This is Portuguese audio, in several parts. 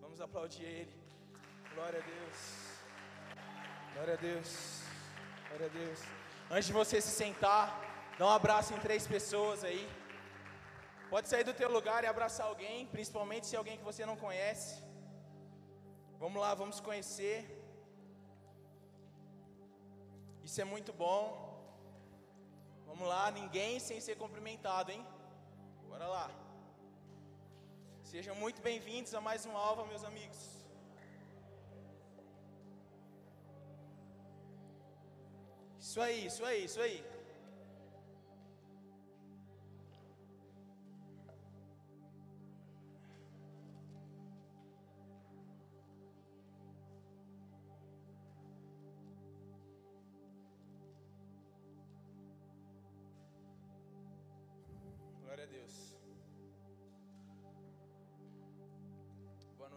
Vamos aplaudir ele. Glória a Deus. Glória a Deus. Glória a Deus. Antes de você se sentar, dá um abraço em três pessoas aí. Pode sair do teu lugar e abraçar alguém, principalmente se é alguém que você não conhece. Vamos lá, vamos conhecer. Isso é muito bom. Vamos lá, ninguém sem ser cumprimentado, hein? Bora lá. Sejam muito bem-vindos a mais um Alva, meus amigos. Isso aí, isso aí, isso aí.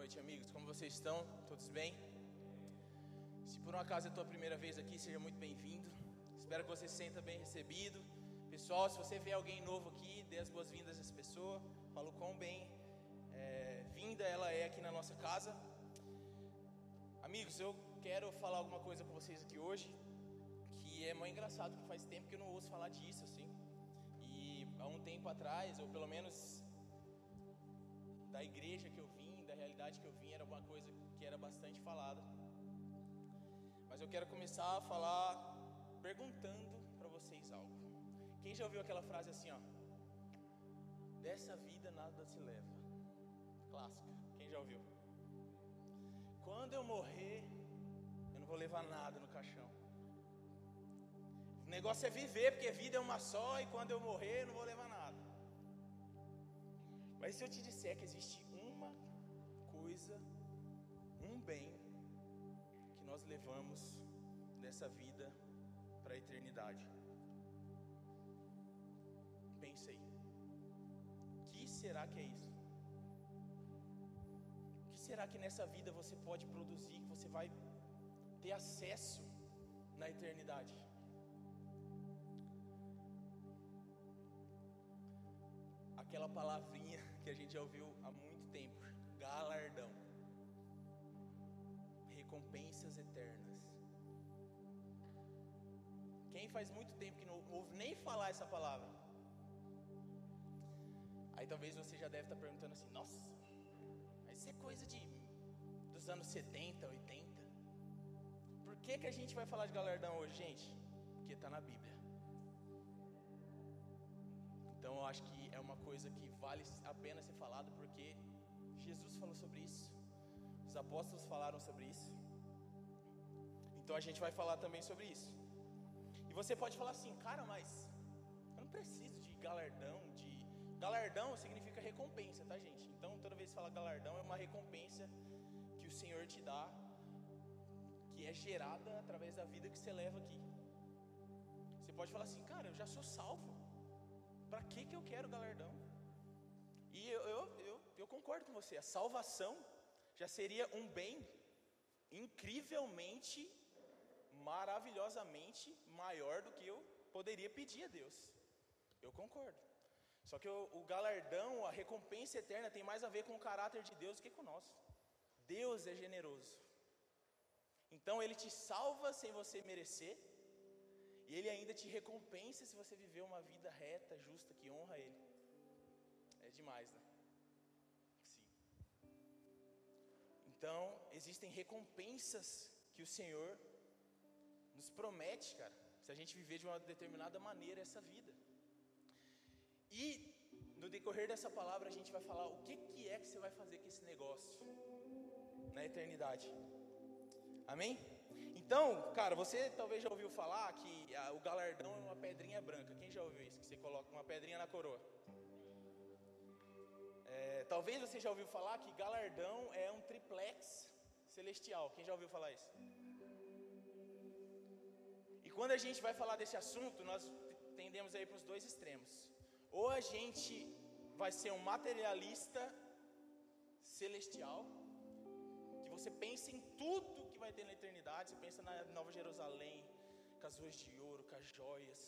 Noite, amigos. Como vocês estão? Todos bem? Se por um acaso é a tua primeira vez aqui, seja muito bem-vindo. Espero que você se sinta bem recebido. Pessoal, se você vê alguém novo aqui, dê as boas-vindas a essa pessoa. Fala quão bem é, vinda ela é aqui na nossa casa. Amigos, eu quero falar alguma coisa com vocês aqui hoje, que é muito engraçado, que faz tempo que eu não ouço falar disso, assim. E há um tempo atrás, ou pelo menos da igreja que eu da realidade que eu vim, era uma coisa que era bastante falada. Mas eu quero começar a falar perguntando para vocês algo. Quem já ouviu aquela frase assim, ó? Dessa vida nada se leva. Clássica. Quem já ouviu? Quando eu morrer, eu não vou levar nada no caixão. O negócio é viver, porque vida é uma só e quando eu morrer, eu não vou levar nada. Mas se eu te disser que existe uma coisa, um bem que nós levamos dessa vida para a eternidade. Pense aí. O que será que é isso? O que será que nessa vida você pode produzir, que você vai ter acesso na eternidade? Aquela palavrinha que a gente já ouviu há muito tempo: galardão, recompensas eternas. Quem faz muito tempo que não ouve nem falar essa palavra? Aí talvez você já deve estar perguntando assim: nossa, mas isso é coisa de dos anos 70, 80. Por que, que a gente vai falar de galardão hoje, gente? Porque está na Bíblia. Então eu acho que é uma coisa que vale a pena ser falada porque Jesus falou sobre isso, os apóstolos falaram sobre isso. Então a gente vai falar também sobre isso. E você pode falar assim, cara, mas eu não preciso de galardão, de galardão significa recompensa, tá, gente? Então toda vez que fala galardão é uma recompensa que o Senhor te dá, que é gerada através da vida que você leva aqui. Você pode falar assim, cara, eu já sou salvo. Para que que eu quero galardão? E eu, eu, eu, concordo com você, a salvação já seria um bem incrivelmente maravilhosamente maior do que eu poderia pedir a Deus. Eu concordo. Só que o, o, galardão, a recompensa eterna tem mais a ver com o caráter de Deus do que com o nosso. Deus é generoso. Então ele te salva sem você merecer, e ele ainda te recompensa se você viver uma vida reta, justa, que honra ele. É demais, né? Então, existem recompensas que o Senhor nos promete, cara, se a gente viver de uma determinada maneira essa vida. E no decorrer dessa palavra a gente vai falar o que, que é que você vai fazer com esse negócio na eternidade. Amém? Então, cara, você talvez já ouviu falar que a, o galardão é uma pedrinha branca. Quem já ouviu isso? Que você coloca uma pedrinha na coroa. É, talvez você já ouviu falar que galardão é um triplex celestial. Quem já ouviu falar isso? E quando a gente vai falar desse assunto, nós tendemos aí para os dois extremos. Ou a gente vai ser um materialista celestial, que você pensa em tudo que vai ter na eternidade, você pensa na Nova Jerusalém, com as ruas de ouro, com as joias,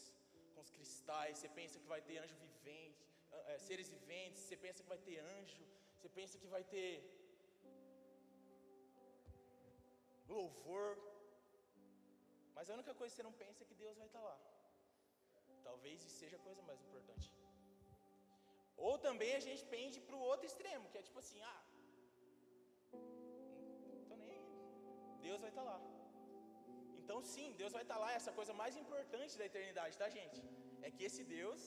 com os cristais, você pensa que vai ter anjo vivente, é, seres viventes, você pensa que vai ter anjo, você pensa que vai ter louvor, mas a única coisa que você não pensa é que Deus vai estar lá. Talvez isso seja a coisa mais importante. Ou também a gente pende para o outro extremo, que é tipo assim, ah, tô nem. Deus vai estar lá. Então sim, Deus vai estar lá, essa coisa mais importante da eternidade, tá gente? É que esse Deus,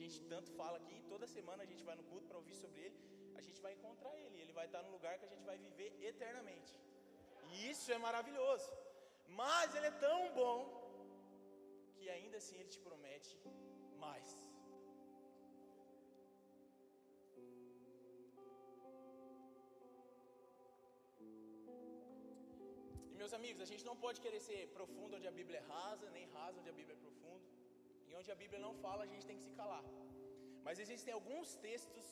gente tanto fala aqui, toda semana a gente vai no culto para ouvir sobre ele, a gente vai encontrar ele, ele vai estar no lugar que a gente vai viver eternamente. E isso é maravilhoso. Mas ele é tão bom que ainda assim ele te promete mais. E meus amigos, a gente não pode querer ser profundo onde a Bíblia é rasa, nem rasa onde a Bíblia é profundo. Onde a Bíblia não fala, a gente tem que se calar. Mas existem alguns textos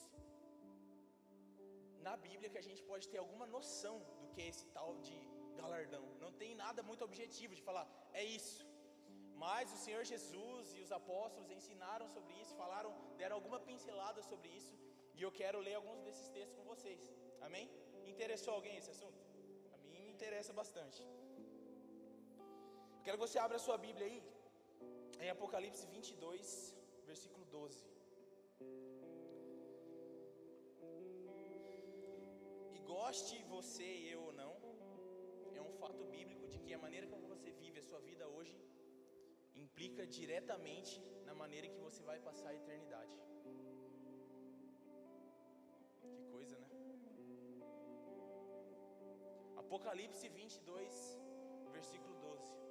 na Bíblia que a gente pode ter alguma noção do que é esse tal de galardão. Não tem nada muito objetivo de falar, é isso. Mas o Senhor Jesus e os apóstolos ensinaram sobre isso, falaram, deram alguma pincelada sobre isso, e eu quero ler alguns desses textos com vocês. Amém? Interessou alguém esse assunto? A mim me interessa bastante. quero que você abra a sua Bíblia aí, em Apocalipse 22, versículo 12. E goste você e eu ou não, é um fato bíblico de que a maneira como você vive a sua vida hoje implica diretamente na maneira que você vai passar a eternidade. Que coisa, né? Apocalipse 22, versículo 12.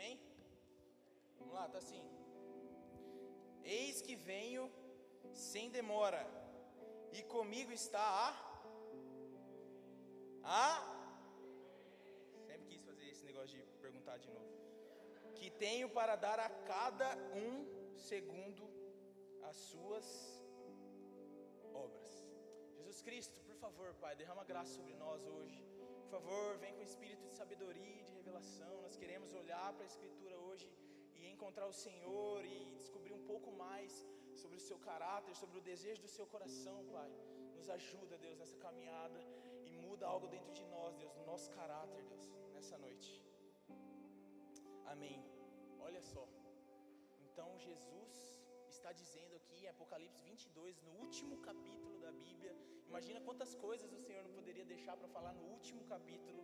Amém? Vamos lá, tá assim. Eis que venho sem demora, e comigo está a. A. Sempre quis fazer esse negócio de perguntar de novo. Que tenho para dar a cada um segundo as suas obras. Jesus Cristo, por favor, Pai, derrama graça sobre nós hoje. Por favor, vem com espírito de sabedoria e de revelação. Nós queremos olhar para a Escritura hoje e encontrar o Senhor e descobrir um pouco mais sobre o seu caráter, sobre o desejo do seu coração, Pai. Nos ajuda, Deus, nessa caminhada e muda algo dentro de nós, Deus, no nosso caráter, Deus, nessa noite. Amém. Olha só. Então Jesus está dizendo aqui em Apocalipse 22, no último capítulo da Bíblia. Imagina quantas coisas o Senhor não poderia deixar para falar no último capítulo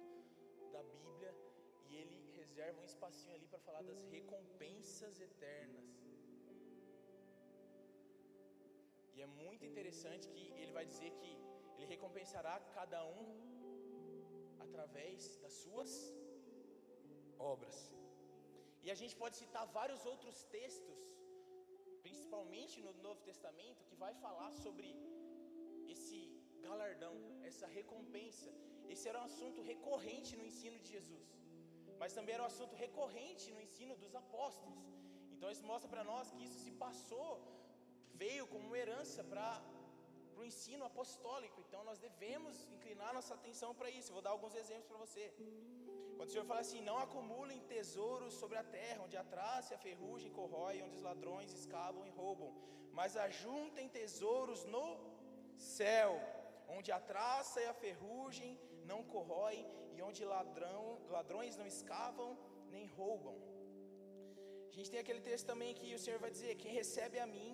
da Bíblia. E ele reserva um espacinho ali para falar das recompensas eternas. E é muito interessante que ele vai dizer que ele recompensará cada um através das suas obras. E a gente pode citar vários outros textos, principalmente no Novo Testamento, que vai falar sobre esse galardão, essa recompensa. Esse era um assunto recorrente no ensino de Jesus, mas também era um assunto recorrente no ensino dos apóstolos. Então isso mostra para nós que isso se passou veio como uma herança para o ensino apostólico. Então nós devemos inclinar nossa atenção para isso. Eu vou dar alguns exemplos para você. Quando o Senhor fala assim: Não acumulem tesouros sobre a terra, onde a traça e a ferrugem corrói, onde os ladrões escavam e roubam, mas ajuntem tesouros no céu, onde a traça e a ferrugem não corroem e onde ladrão, ladrões não escavam nem roubam. A gente tem aquele texto também que o Senhor vai dizer: Quem recebe a mim,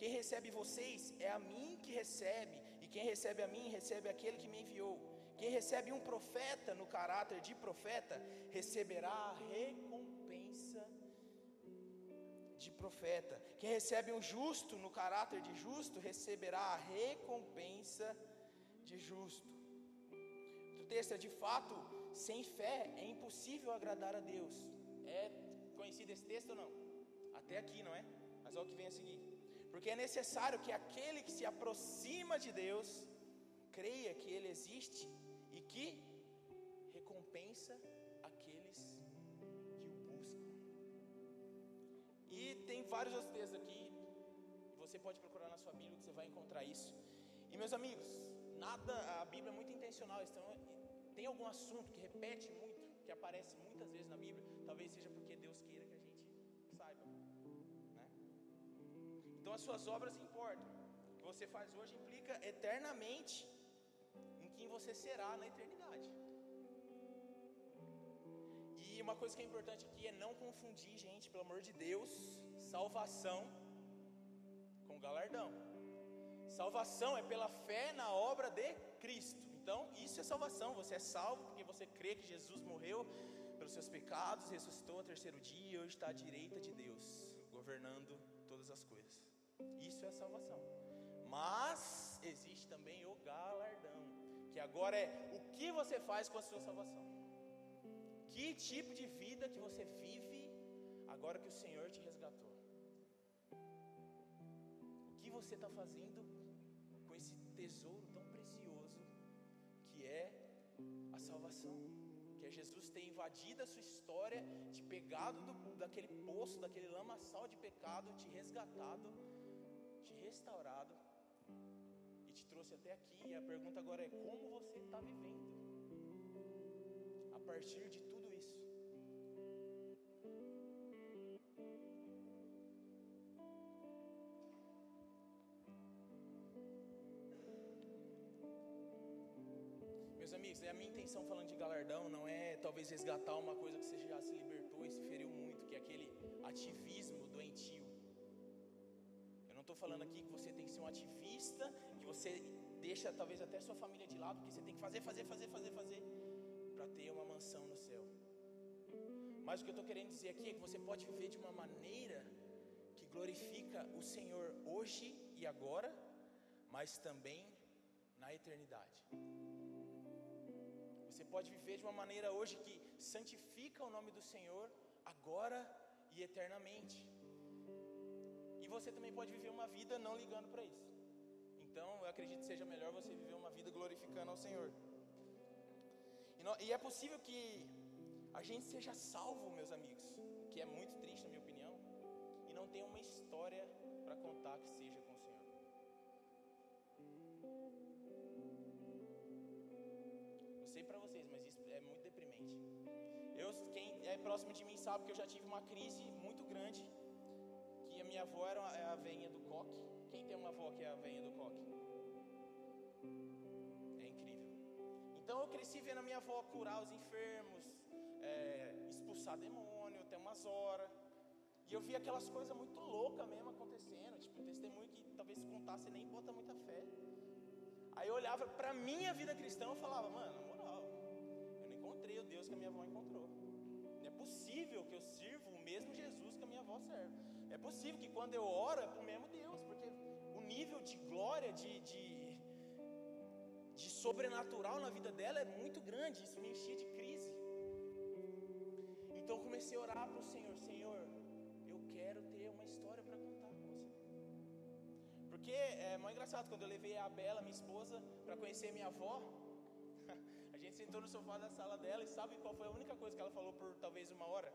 quem recebe vocês é a mim que recebe, e quem recebe a mim recebe aquele que me enviou. Quem recebe um profeta no caráter de profeta receberá a recompensa de profeta. Quem recebe um justo no caráter de justo receberá a recompensa de justo. Texto é de fato, sem fé é impossível agradar a Deus. É conhecido esse texto ou não? Até aqui, não é? Mas olha o que vem a seguir. Porque é necessário que aquele que se aproxima de Deus creia que Ele existe e que recompensa aqueles que o buscam. E tem vários outros textos aqui, você pode procurar na sua Bíblia que você vai encontrar isso. E meus amigos, nada, a Bíblia é muito intencional, então tem algum assunto que repete muito, que aparece muitas vezes na Bíblia, talvez seja porque Deus queira que a gente saiba. Né? Então as suas obras importam. O que você faz hoje implica eternamente em quem você será na eternidade. E uma coisa que é importante aqui é não confundir, gente, pelo amor de Deus, salvação com galardão. Salvação é pela fé na obra de Cristo. Então, isso é salvação. Você é salvo porque você crê que Jesus morreu pelos seus pecados, ressuscitou ao terceiro dia e hoje está à direita de Deus, governando todas as coisas. Isso é salvação. Mas existe também o galardão, que agora é o que você faz com a sua salvação. Que tipo de vida que você vive agora que o Senhor te resgatou? O que você está fazendo com esse tesouro tão que é a salvação? Que é Jesus ter invadido a sua história, te pegado do, daquele poço, daquele lamaçal de pecado, te resgatado, te restaurado e te trouxe até aqui. E a pergunta agora é: como você está vivendo? A partir de tudo amigos, é a minha intenção falando de galardão não é talvez resgatar uma coisa que você já se libertou e se feriu muito, que é aquele ativismo doentio. Eu não estou falando aqui que você tem que ser um ativista, que você deixa talvez até sua família de lado, porque você tem que fazer, fazer, fazer, fazer, fazer, para ter uma mansão no céu. Mas o que eu estou querendo dizer aqui é que você pode viver de uma maneira que glorifica o Senhor hoje e agora, mas também na eternidade. Você pode viver de uma maneira hoje que santifica o nome do Senhor agora e eternamente. E você também pode viver uma vida não ligando para isso. Então, eu acredito que seja melhor você viver uma vida glorificando ao Senhor. E, no, e é possível que a gente seja salvo, meus amigos, que é muito triste na minha opinião, e não tenha uma história para contar que seja para vocês, mas isso é muito deprimente. Eu, quem é próximo de mim sabe que eu já tive uma crise muito grande, que a minha avó era a veinha do coque. Quem tem uma avó que é a veinha do coque? É incrível. Então eu cresci vendo a minha avó curar os enfermos, é, expulsar demônio até umas horas. E eu vi aquelas coisas muito loucas mesmo acontecendo, tipo, um testemunho que talvez se contar você nem bota muita fé. Aí eu olhava para minha vida cristã e falava, mano, encontrei o Deus que a minha avó encontrou. Não é possível que eu sirva o mesmo Jesus que a minha avó serve. É possível que quando eu oro é para o mesmo Deus, porque o nível de glória, de, de, de sobrenatural na vida dela é muito grande. Isso me enchia de crise. Então eu comecei a orar para o Senhor: Senhor, eu quero ter uma história para contar com você. Porque é muito engraçado, quando eu levei a Bela, minha esposa, para conhecer minha avó, sentou no sofá da sala dela e sabe qual foi a única coisa que ela falou por talvez uma hora?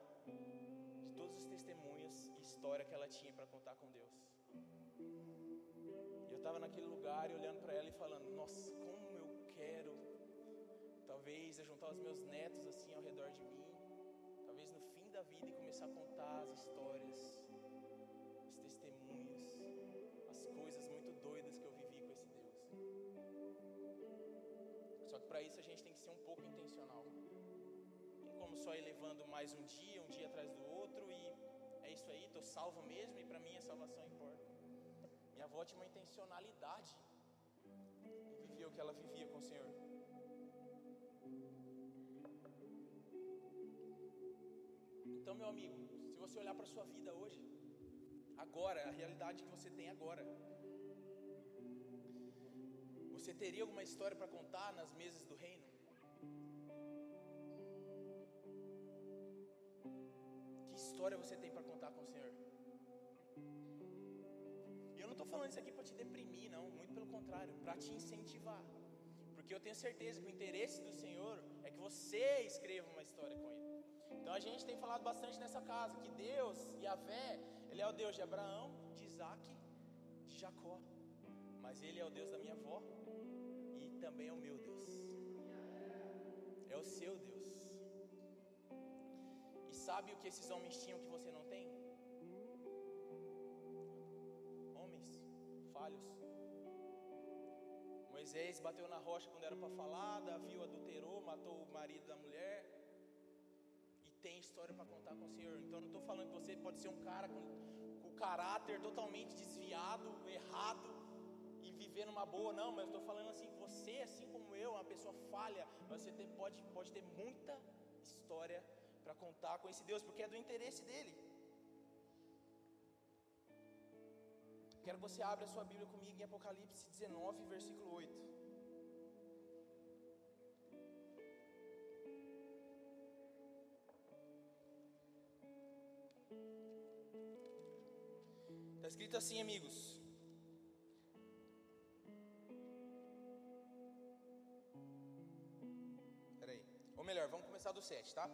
De todos os testemunhos e história que ela tinha para contar com Deus. E eu estava naquele lugar e olhando para ela e falando: Nossa, como eu quero, talvez, juntar os meus netos assim ao redor de mim talvez no fim da vida e começar a contar as histórias, os testemunhos, as coisas muito doidas Só que para isso a gente tem que ser um pouco intencional. Não como só ir levando mais um dia, um dia atrás do outro e é isso aí, estou salvo mesmo e para mim a salvação importa. Minha avó tinha uma intencionalidade em viver o que ela vivia com o Senhor. Então, meu amigo, se você olhar para a sua vida hoje, agora, a realidade que você tem agora, você teria alguma história para contar nas mesas do reino? Que história você tem para contar com o Senhor? E eu não estou falando isso aqui para te deprimir, não, muito pelo contrário, para te incentivar. Porque eu tenho certeza que o interesse do Senhor é que você escreva uma história com Ele. Então a gente tem falado bastante nessa casa que Deus, Yahvé, Ele é o Deus de Abraão, de Isaac, de Jacó. Mas Ele é o Deus da minha avó e também é o meu Deus. É o seu Deus. Sabe o que esses homens tinham que você não tem? Homens falhos. Moisés bateu na rocha quando era para falar, Davi o adulterou, matou o marido da mulher. E tem história para contar com o Senhor. Então não estou falando que você pode ser um cara com, com caráter totalmente desviado, errado e viver numa boa, não, mas eu estou falando assim, você, assim como eu, uma pessoa falha, você ter, pode, pode ter muita história para contar com esse Deus, porque é do interesse dele. Quero que você abra a sua Bíblia comigo em Apocalipse 19, versículo 8. Está escrito assim, amigos. Começar do 7, tá?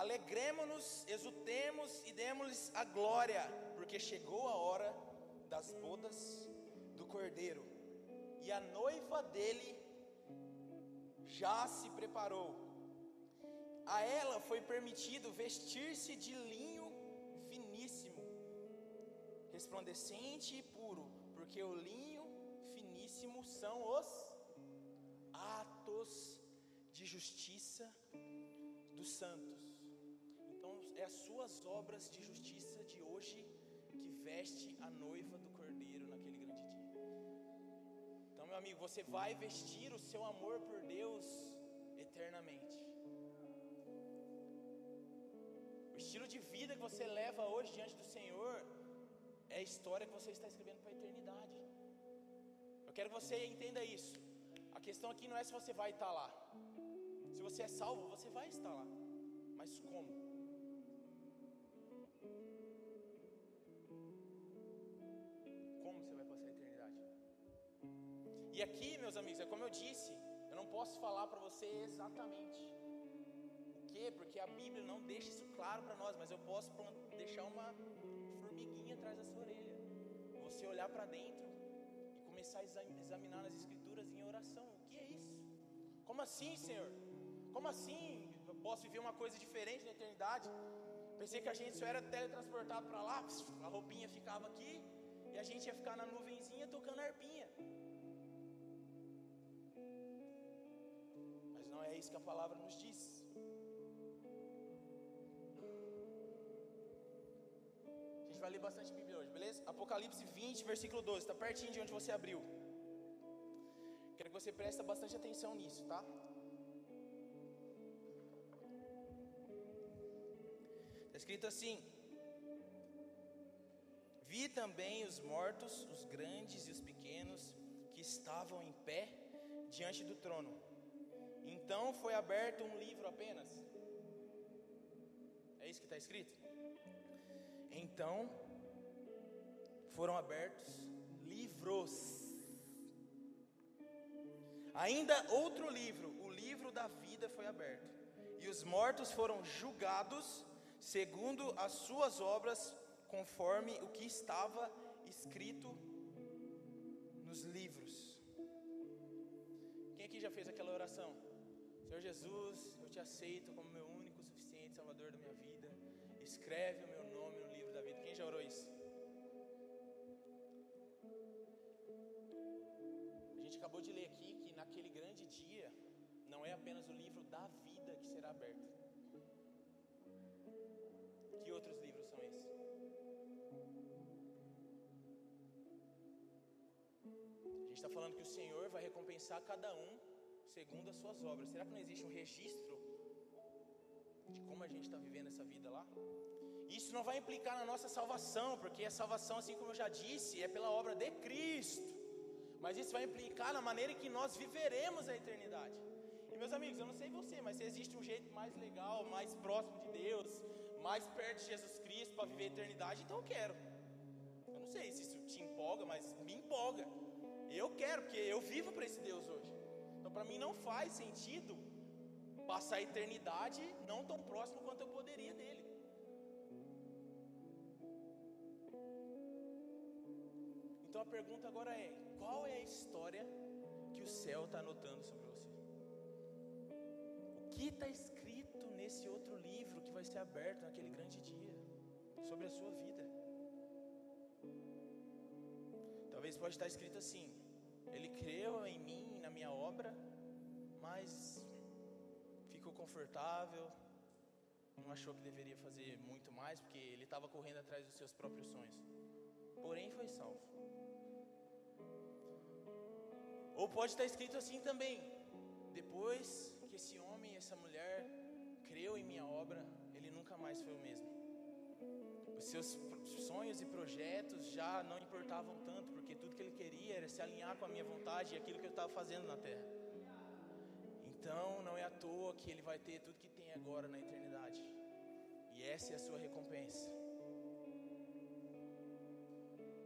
Alegremos-nos, exultemos e demos-lhes a glória, porque chegou a hora das bodas do cordeiro, e a noiva dele já se preparou. A ela foi permitido vestir-se de linho finíssimo, resplandecente e puro, porque o linho finíssimo são os atos de justiça dos santos. Então, é as suas obras de justiça de hoje que veste a noiva do cordeiro naquele grande dia. Então, meu amigo, você vai vestir o seu amor por Deus eternamente. O estilo de vida que você leva hoje diante do Senhor é a história que você está escrevendo para a eternidade. Eu quero que você entenda isso. A questão aqui não é se você vai estar lá. Se você é salvo, você vai estar lá. Mas como? Como você vai passar a eternidade? E aqui, meus amigos, é como eu disse, eu não posso falar para você exatamente o que, porque a Bíblia não deixa isso claro para nós, mas eu posso deixar uma formiguinha atrás da sua orelha. Você olhar para dentro e começar a examinar nas Escrituras em oração. O que é isso? Como assim, Senhor? Como assim? Eu posso viver uma coisa diferente na eternidade? Pensei que a gente só era teletransportado para lá, a roupinha ficava aqui e a gente ia ficar na nuvenzinha tocando arpinha. Mas não é isso que a palavra nos diz. A gente vai ler bastante Bíblia hoje, beleza? Apocalipse 20, versículo 12, está pertinho de onde você abriu. Quero que você preste bastante atenção nisso, tá? Escrito assim: Vi também os mortos, os grandes e os pequenos, que estavam em pé diante do trono. Então foi aberto um livro apenas. É isso que está escrito? Então foram abertos livros. Ainda outro livro, o livro da vida foi aberto. E os mortos foram julgados segundo as suas obras, conforme o que estava escrito nos livros. Quem aqui já fez aquela oração? Senhor Jesus, eu te aceito como meu único, suficiente Salvador da minha vida. Escreve o meu nome no livro da vida. Quem já orou isso? A gente acabou de ler aqui que naquele grande dia não é apenas o livro da vida que será aberto. Que outros livros são esses? A gente está falando que o Senhor vai recompensar cada um segundo as suas obras. Será que não existe um registro de como a gente está vivendo essa vida lá? Isso não vai implicar na nossa salvação, porque a salvação, assim como eu já disse, é pela obra de Cristo. Mas isso vai implicar na maneira que nós viveremos a eternidade. E meus amigos, eu não sei você, mas se existe um jeito mais legal, mais próximo de Deus, mais perto de Jesus Cristo para viver a eternidade, então eu quero. Eu não sei se isso te empolga, mas me empolga. Eu quero, porque eu vivo para esse Deus hoje. Então para mim não faz sentido passar a eternidade não tão próximo quanto eu poderia dele. Então a pergunta agora é: qual é a história que o céu está anotando sobre você? O que está escrito nesse outro livro que vai ser aberto naquele grande dia sobre a sua vida. Talvez pode estar escrito assim: Ele creu em mim, na minha obra, mas ficou confortável, não achou que deveria fazer muito mais, porque ele estava correndo atrás dos seus próprios sonhos. Porém, foi salvo. Ou pode estar escrito assim também: depois que esse homem e essa mulher obra, ele nunca mais foi o mesmo. Os seus sonhos e projetos já não importavam tanto, porque tudo que ele queria era se alinhar com a minha vontade e aquilo que eu estava fazendo na terra. Então, não é à toa que ele vai ter tudo que tem agora na eternidade. E essa é a sua recompensa.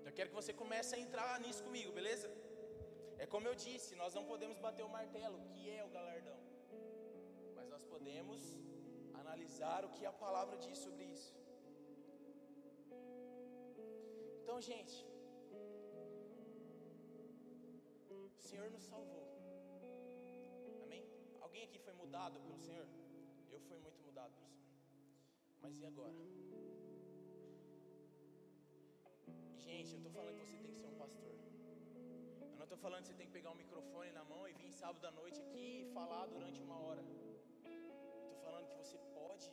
Eu quero que você comece a entrar nisso comigo, beleza? É como eu disse, nós não podemos bater o martelo, que é o galardão. Mas nós podemos analisar o que a palavra diz sobre isso. Então, gente, o Senhor nos salvou. Amém? Alguém aqui foi mudado pelo Senhor? Eu fui muito mudado pelo Senhor. Mas e agora? Gente, eu estou falando que você tem que ser um pastor. Eu não estou falando que você tem que pegar um microfone na mão e vir sábado à noite aqui e falar durante uma hora. Estou falando que você pode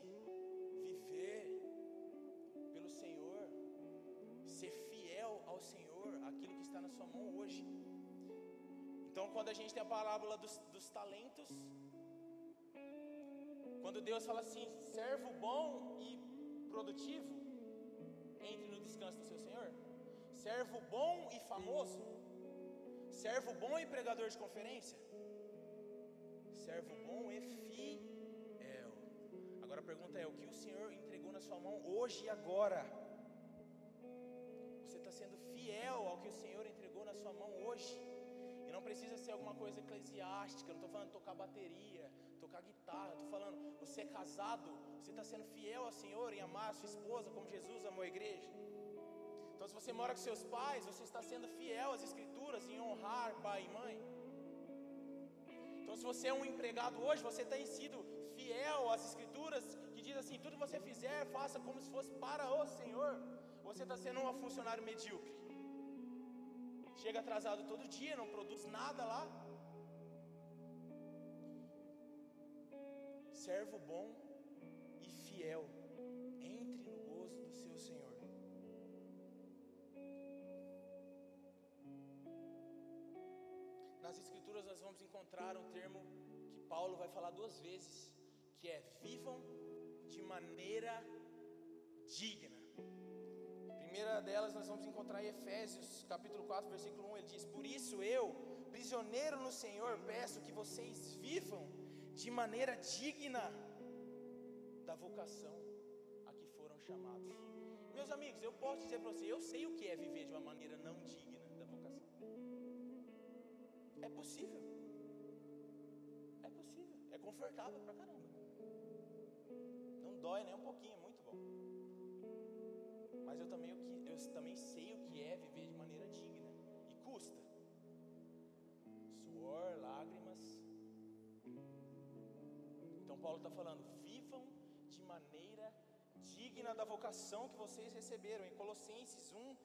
viver pelo Senhor, ser fiel ao Senhor, aquilo que está na sua mão hoje. Então, quando a gente tem a parábola dos, dos talentos, quando Deus fala assim, servo bom e produtivo, entre no descanso do seu Senhor. Servo bom e famoso, servo bom e pregador de conferência, servo bom e fiel. Agora a pergunta é: o que o Senhor entregou na sua mão hoje e agora? Você está sendo fiel ao que o Senhor entregou na sua mão hoje? E não precisa ser alguma coisa eclesiástica, não estou falando tocar bateria, tocar guitarra, estou falando, você é casado, você está sendo fiel ao Senhor em amar a sua esposa como Jesus amou a igreja. Então, se você mora com seus pais, você está sendo fiel às Escrituras em honrar pai e mãe. Então, se você é um empregado hoje, você tem sido fiel às Escrituras que diz assim: tudo que você fizer, faça como se fosse para o Senhor. Você está sendo um funcionário medíocre. Chega atrasado todo dia, não produz nada lá. Servo bom e fiel, entre no gozo do seu Senhor. Nas Escrituras nós vamos encontrar um termo que Paulo vai falar duas vezes, que é vivam de maneira digna. A primeira delas nós vamos encontrar em Efésios, capítulo 4, versículo 1, ele diz: Por isso eu, prisioneiro no Senhor, peço que vocês vivam de maneira digna da vocação a que foram chamados. Meus amigos, eu posso dizer para você, eu sei o que é viver de uma maneira não digna da vocação. É possível. É possível. É confortável pra caramba. Dói nem um pouquinho, é muito bom. Mas eu também, eu também sei o que é viver de maneira digna. E custa. Suor, lágrimas. Então Paulo está falando, vivam de maneira digna da vocação que vocês receberam. Em Colossenses 1,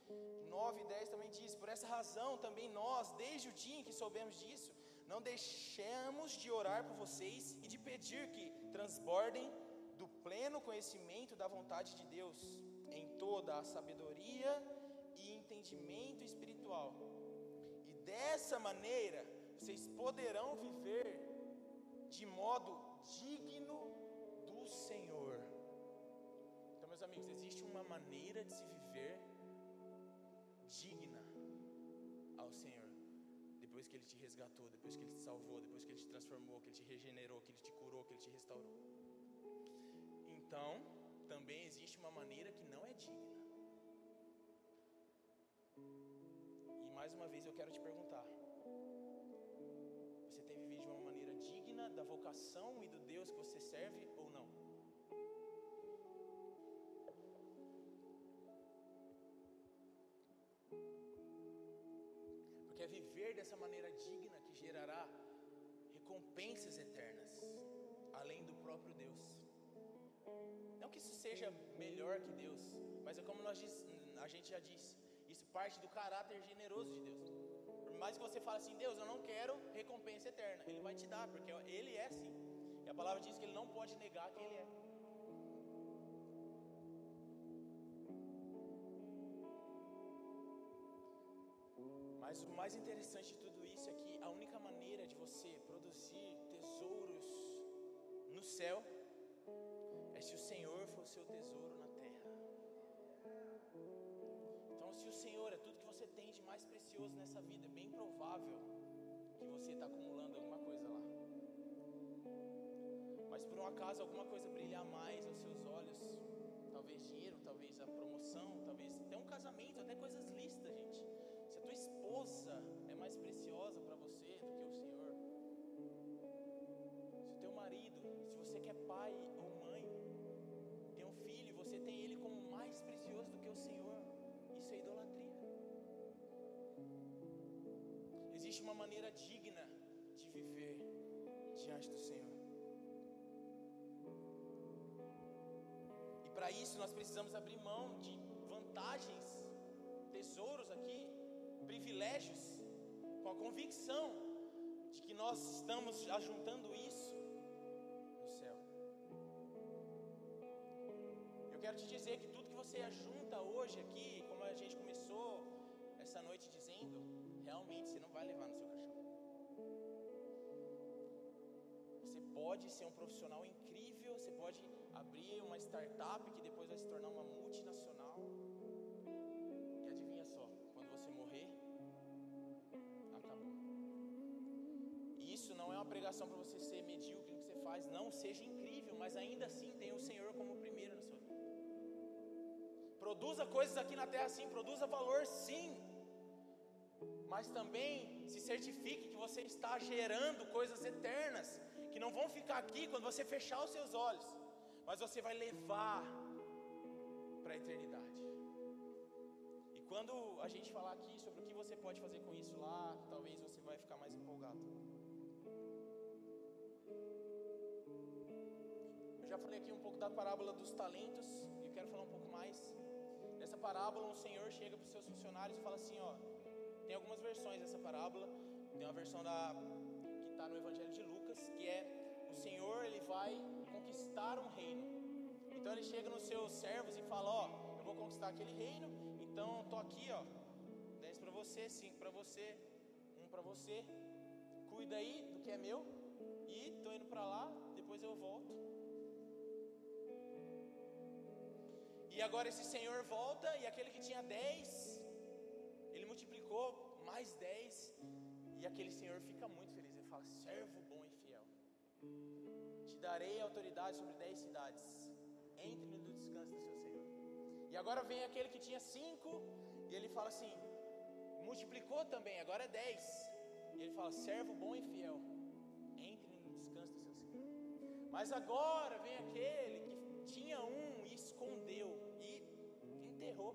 9 e 10 também diz: Por essa razão também nós, desde o dia em que soubemos disso, não deixamos de orar por vocês e de pedir que transbordem pleno conhecimento da vontade de Deus, em toda a sabedoria e entendimento espiritual. E dessa maneira vocês poderão viver de modo digno do Senhor. Então, meus amigos, existe uma maneira de se viver digna ao Senhor. Depois que Ele te resgatou, depois que Ele te salvou, depois que Ele te transformou, que Ele te regenerou, que Ele te curou, que Ele te restaurou. Então, também existe uma maneira que não é digna. E mais uma vez eu quero te perguntar: você tem vivido de uma maneira digna da vocação e do Deus que você serve ou não? Porque é viver dessa maneira digna que gerará recompensas eternas, além do próprio Deus. Não que isso seja melhor que Deus, mas é como nós diz, a gente já disse, isso parte do caráter generoso de Deus. Por mais que você fale assim, Deus, eu não quero recompensa eterna, Ele vai te dar, porque Ele é assim. E a palavra diz que Ele não pode negar quem Ele é. Mas o mais interessante de tudo isso é que a única maneira de você produzir tesouros no céu é se o Senhor for o seu tesouro na terra. Então, se o Senhor é tudo que você tem de mais precioso nessa vida, é bem provável que você está acumulando alguma coisa lá. Mas por um acaso alguma coisa brilhar mais aos seus olhos, talvez dinheiro, talvez a promoção, talvez até um casamento, até coisas listas, gente. Se a tua esposa é mais preciosa para você do que o Senhor, se o teu marido, se você que é pai Existe uma maneira digna de viver diante do Senhor. E para isso nós precisamos abrir mão de vantagens, tesouros aqui, privilégios, com a convicção de que nós estamos ajuntando isso no céu. Eu quero te dizer que tudo que você ajunta hoje aqui, como a gente começou essa noite dizendo, pode ser um profissional incrível, você pode abrir uma startup que depois vai se tornar uma multinacional. E adivinha só, quando você morrer, acabou. E isso não é uma pregação para você ser medíocre no que você faz, não seja incrível, mas ainda assim tenha o Senhor como primeiro na sua vida. Produza coisas aqui na terra sim, produza valor sim. Mas também se certifique que você está gerando coisas eternas, não vão ficar aqui quando você fechar os seus olhos, mas você vai levar para a eternidade. E quando a gente falar aqui sobre o que você pode fazer com isso lá, talvez você vai ficar mais empolgado. Eu já falei aqui um pouco da parábola dos talentos, e eu quero falar um pouco mais. Nessa parábola, um senhor chega para os seus funcionários e fala assim: ó, tem algumas versões dessa parábola. Tem uma versão da que está no Evangelho de Lucas, que é o Senhor ele vai conquistar um reino. Então ele chega nos seus servos e fala: ó, eu vou conquistar aquele reino. Então tô aqui, ó, dez para você, cinco para você, um para você. Cuida aí do que é meu e tô indo para lá. Depois eu volto. E agora esse senhor volta e aquele que tinha dez, ele multiplicou mais dez. E aquele senhor fica muito feliz. Ele fala: servo darei autoridade sobre dez cidades. Entre no descanso do seu Senhor. E agora vem aquele que tinha cinco. E ele fala assim: multiplicou também, agora é dez. E ele fala: servo bom e fiel. Entre no descanso do seu Senhor. Mas agora vem aquele que tinha um e escondeu e enterrou.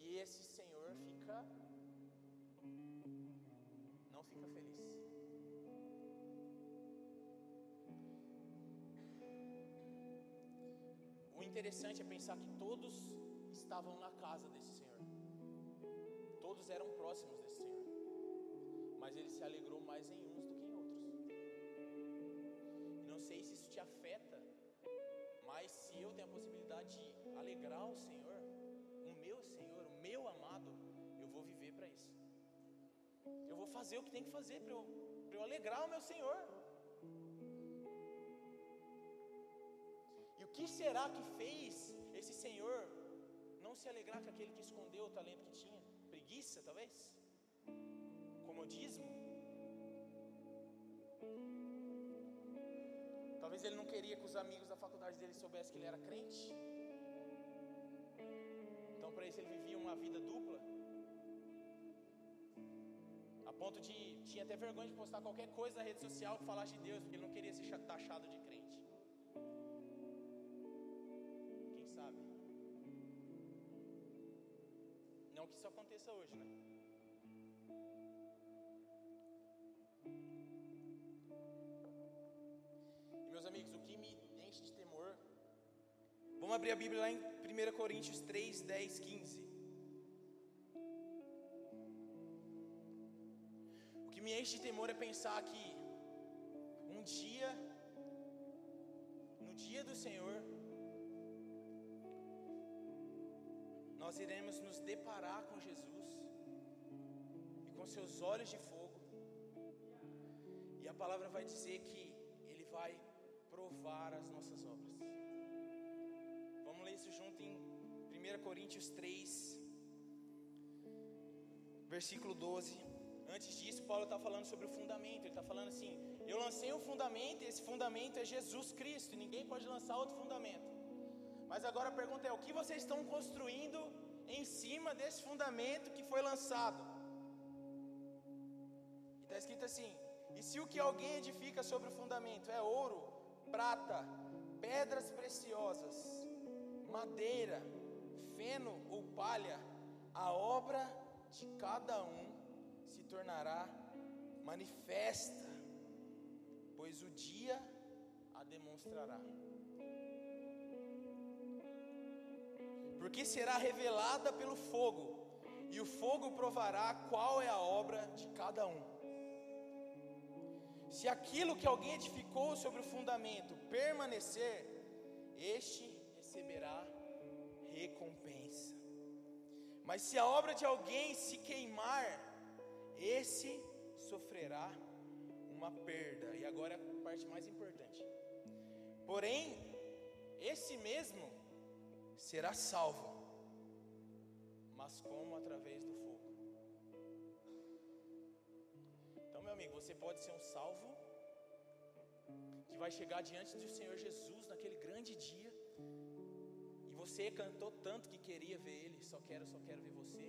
E esse senhor fica não fica feliz. Interessante é pensar que todos estavam na casa desse senhor. Todos eram próximos desse senhor. Mas ele se alegrou mais em uns do que em outros. E não sei se isso te afeta, mas se eu tenho a possibilidade de alegrar o Senhor, o meu Senhor, o meu amado, eu vou viver para isso. Eu vou fazer o que tem que fazer para eu, eu alegrar o meu Senhor. Que será que fez esse Senhor não se alegrar com aquele que escondeu o talento que tinha? Preguiça, talvez? Comodismo? Talvez ele não queria que os amigos da faculdade dele soubessem que ele era crente. Então, para isso, ele vivia uma vida dupla. A ponto de tinha até vergonha de postar qualquer coisa na rede social que falasse de Deus, porque ele não queria ser taxado de crente. Sabe? Não que isso aconteça hoje, né? E meus amigos, o que Vamos abrir a Bíblia lá em 1 Coríntios 3, 10, 15. O que me enche de temor é pensar que um dia, no dia do Senhor, nós iremos nos deparar com Jesus e com seus olhos de fogo, e a palavra vai dizer que Ele vai provar as nossas obras. Vamos ler isso junto em 1 Coríntios 3, versículo 12. Antes disso, Paulo está falando sobre o fundamento. Ele está falando assim: Eu lancei um fundamento, e esse fundamento é Jesus Cristo. Ninguém pode lançar outro fundamento. Mas agora a pergunta é: o que vocês estão construindo em cima desse fundamento que foi lançado? E está escrito assim: E se o que alguém edifica sobre o fundamento é ouro, prata, pedras preciosas, madeira, feno ou palha, a obra de cada um se tornará manifesta, pois o dia a demonstrará. Porque será revelada pelo fogo, e o fogo provará qual é a obra de cada um. Se aquilo que alguém edificou sobre o fundamento permanecer, este receberá recompensa. Mas se a obra de alguém se queimar, esse sofrerá uma perda. E agora a parte mais importante. Porém, esse mesmo será salvo, mas como através do fogo. Então, meu amigo, você pode ser um salvo que vai chegar diante do Senhor Jesus naquele grande dia você cantou tanto que queria ver ele, só quero, só quero ver você.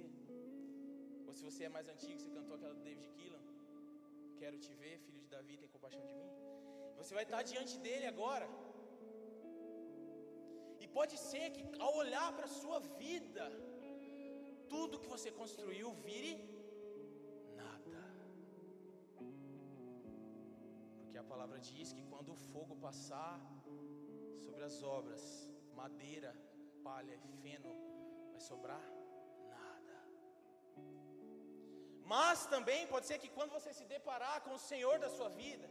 Ou se você é mais antigo, você cantou aquela do David Keelan, quero te ver, filho de Davi, tem compaixão de mim. Você vai estar diante dele agora. Pode ser que ao olhar para a sua vida, tudo que você construiu vire nada. Porque a palavra diz que quando o fogo passar sobre as obras, madeira, palha e feno, vai sobrar nada. Mas também pode ser que quando você se deparar com o Senhor da sua vida,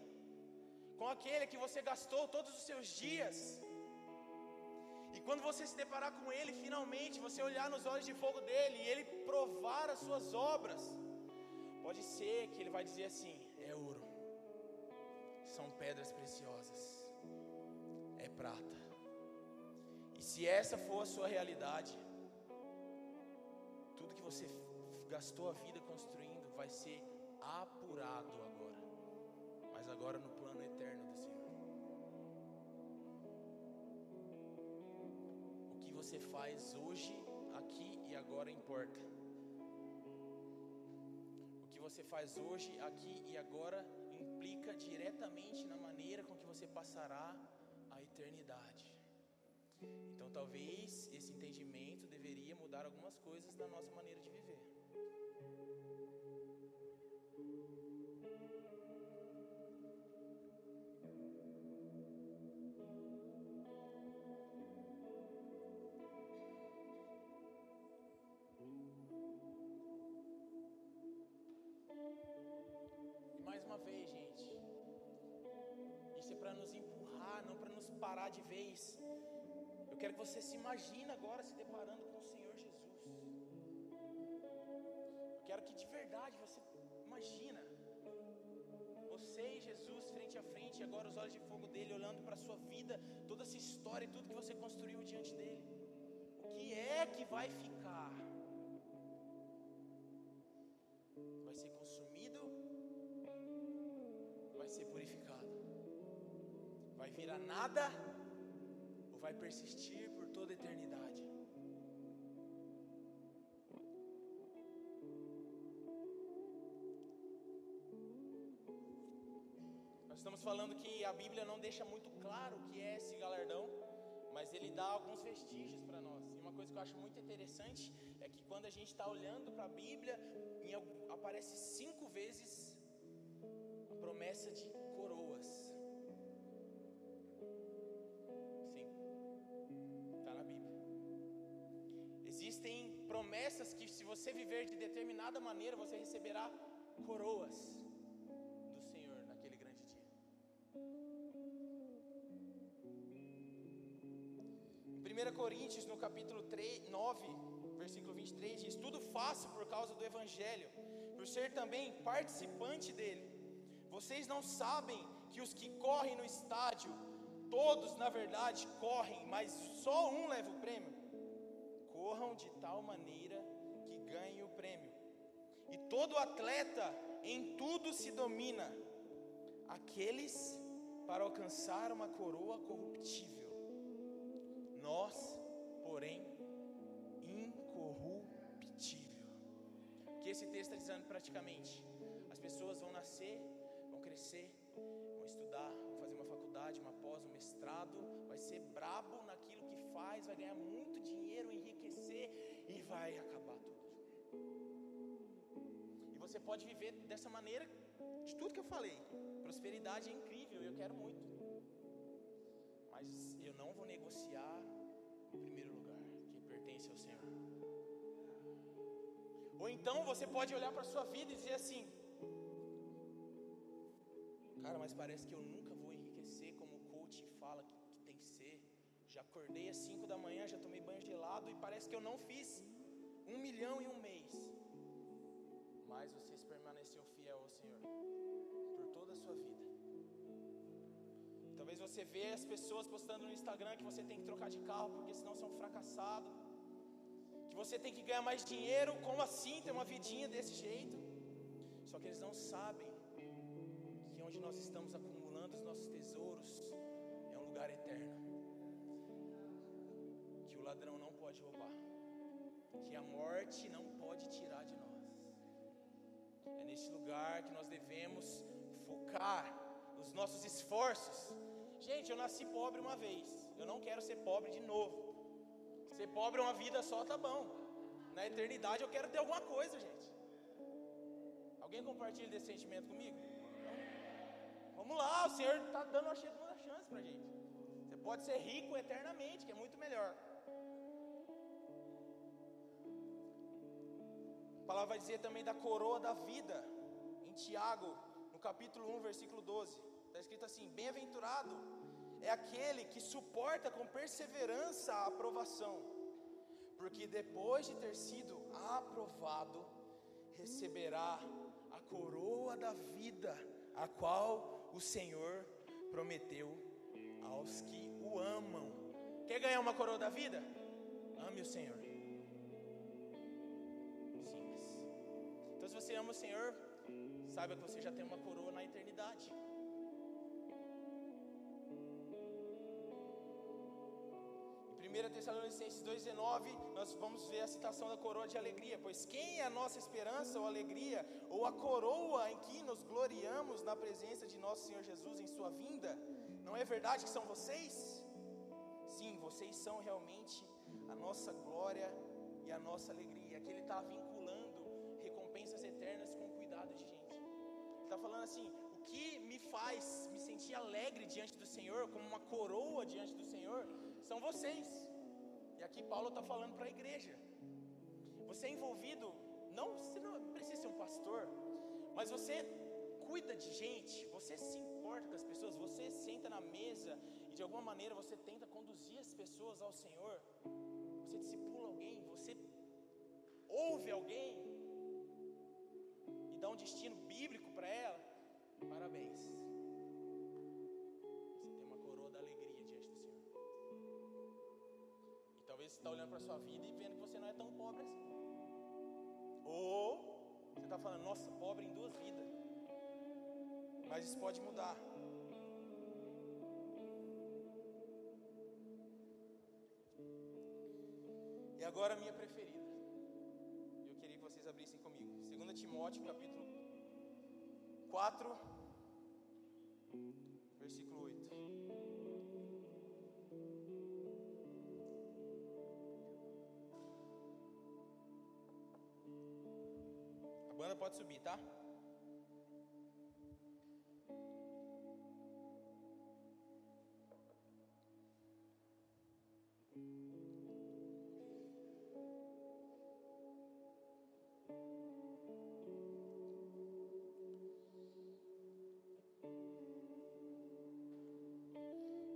com aquele que você gastou todos os seus dias, quando você se deparar com Ele, finalmente você olhar nos olhos de fogo dele e Ele provar as suas obras, pode ser que Ele vai dizer assim: é ouro, são pedras preciosas, é prata. E se essa for a sua realidade, tudo que você gastou a vida construindo vai ser apurado agora, mas agora no você faz hoje, aqui e agora importa. O que você faz hoje, aqui e agora implica diretamente na maneira com que você passará a eternidade. Então, talvez esse entendimento deveria mudar algumas coisas na nossa maneira de viver. Uma vez, gente, isso é para nos empurrar, não para nos parar de vez quero que você se imagine agora se deparando com o Senhor Jesus. Eu quero que de verdade você imagina você e Jesus frente a frente, e agora os olhos de fogo dele olhando para a sua vida, toda essa história e tudo que você construiu diante dele. O que é que vai ficar? Vai ser consumido? Vai ser purificado? Vai virar nada? vai persistir por toda a eternidade. Nós estamos falando que a Bíblia não deixa muito claro o que é esse galardão, mas ele dá alguns vestígios para nós. E uma coisa que eu acho muito interessante é que quando a gente está olhando para a Bíblia, em, aparece cinco vezes a promessa de coroas. promessas que se você viver de determinada maneira, você receberá coroas do Senhor naquele grande dia. Em 1 Coríntios, no capítulo 3, 9, versículo 23, diz: Tudo faço por causa do Evangelho, por ser também participante dele. Vocês não sabem que os que correm no estádio, todos na verdade correm, mas só um leva o prêmio? Corram de tal maneira que ganhem o prêmio. E todo atleta em tudo se domina, aqueles para alcançar uma coroa corruptível. Nós, porém, incorruptível. O que esse texto está dizendo praticamente? As pessoas vão nascer, crescer, vão estudar, vão fazer uma faculdade, uma pós, um mestrado, vai ser brabo naquilo que faz, vai ganhar muito dinheiro, enriquecer e vai acabar tudo. E você pode viver dessa maneira, de tudo que eu falei. Prosperidade é incrível, eu quero muito. Mas eu não vou negociar o primeiro lugar, que pertence ao Senhor. Ou então você pode olhar para a sua vida e dizer assim: Cara, mas parece que eu nunca vou enriquecer como o coach fala que, que tem que ser. Já acordei às 5 da manhã, já tomei banho gelado e parece que eu não fiz um milhão em um mês. Mas você permaneceu fiel ao Senhor por toda a sua vida. Talvez você vê as pessoas postando no Instagram que você tem que trocar de carro porque senão são fracassados. Que você tem que ganhar mais dinheiro, como assim ter uma vidinha desse jeito? Só que eles não sabem onde nós estamos acumulando os nossos tesouros é um lugar eterno. Que o ladrão não pode roubar. Que a morte não pode tirar de nós. É neste lugar que nós devemos focar os nossos esforços. Gente, eu nasci pobre uma vez. Eu não quero ser pobre de novo. Ser pobre uma vida só tá bom. Na eternidade eu quero ter alguma coisa, gente. Alguém compartilha desse sentimento comigo? Vamos lá, o Senhor está dando uma segunda chance para a gente. Você pode ser rico eternamente, que é muito melhor. A palavra vai dizer também da coroa da vida, em Tiago, no capítulo 1, versículo 12. Está escrito assim: Bem-aventurado é aquele que suporta com perseverança a aprovação, porque depois de ter sido aprovado, receberá a coroa da vida, a qual o Senhor prometeu aos que o amam. Quer ganhar uma coroa da vida? Ame o Senhor. Simples. Então, se você ama o Senhor, saiba que você já tem uma coroa na eternidade. 1 Tessalonicenses 2,19, nós vamos ver a citação da coroa de alegria. Pois quem é a nossa esperança ou alegria, ou a coroa em que nos gloriamos na presença de nosso Senhor Jesus em Sua vinda? Não é verdade que são vocês? Sim, vocês são realmente a nossa glória e a nossa alegria. Aqui ele está vinculando recompensas eternas com cuidado de gente. Está falando assim: o que me faz me sentir alegre diante do Senhor, como uma coroa diante do Senhor, são vocês. E aqui Paulo está falando para a igreja. Você é envolvido, não, você não precisa ser um pastor, mas você cuida de gente, você se importa com as pessoas, você senta na mesa e de alguma maneira você tenta conduzir as pessoas ao Senhor. Você discipula alguém, você ouve alguém e dá um destino bíblico para ela. Parabéns. Está olhando para a sua vida e vendo que você não é tão pobre assim. Ou você está falando, nossa, pobre em duas vidas. Mas isso pode mudar. E agora a minha preferida. Eu queria que vocês abrissem comigo. 2 Timóteo, capítulo 4, pode subir, tá?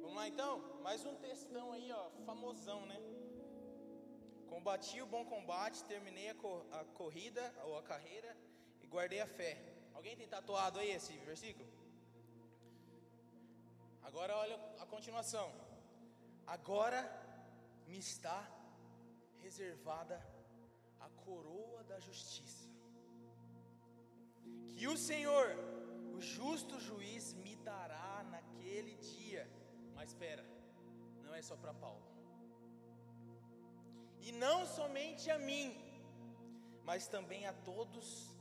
Vamos lá então, mais um textão aí, ó, famosão, né? Combati o bom combate, terminei a, cor a corrida ou a carreira, e guardei a fé. Alguém tem tatuado aí esse versículo? Agora olha a continuação. Agora me está reservada a coroa da justiça, que o Senhor, o justo juiz, me dará naquele dia. Mas espera, não é só para Paulo. E não somente a mim, mas também a todos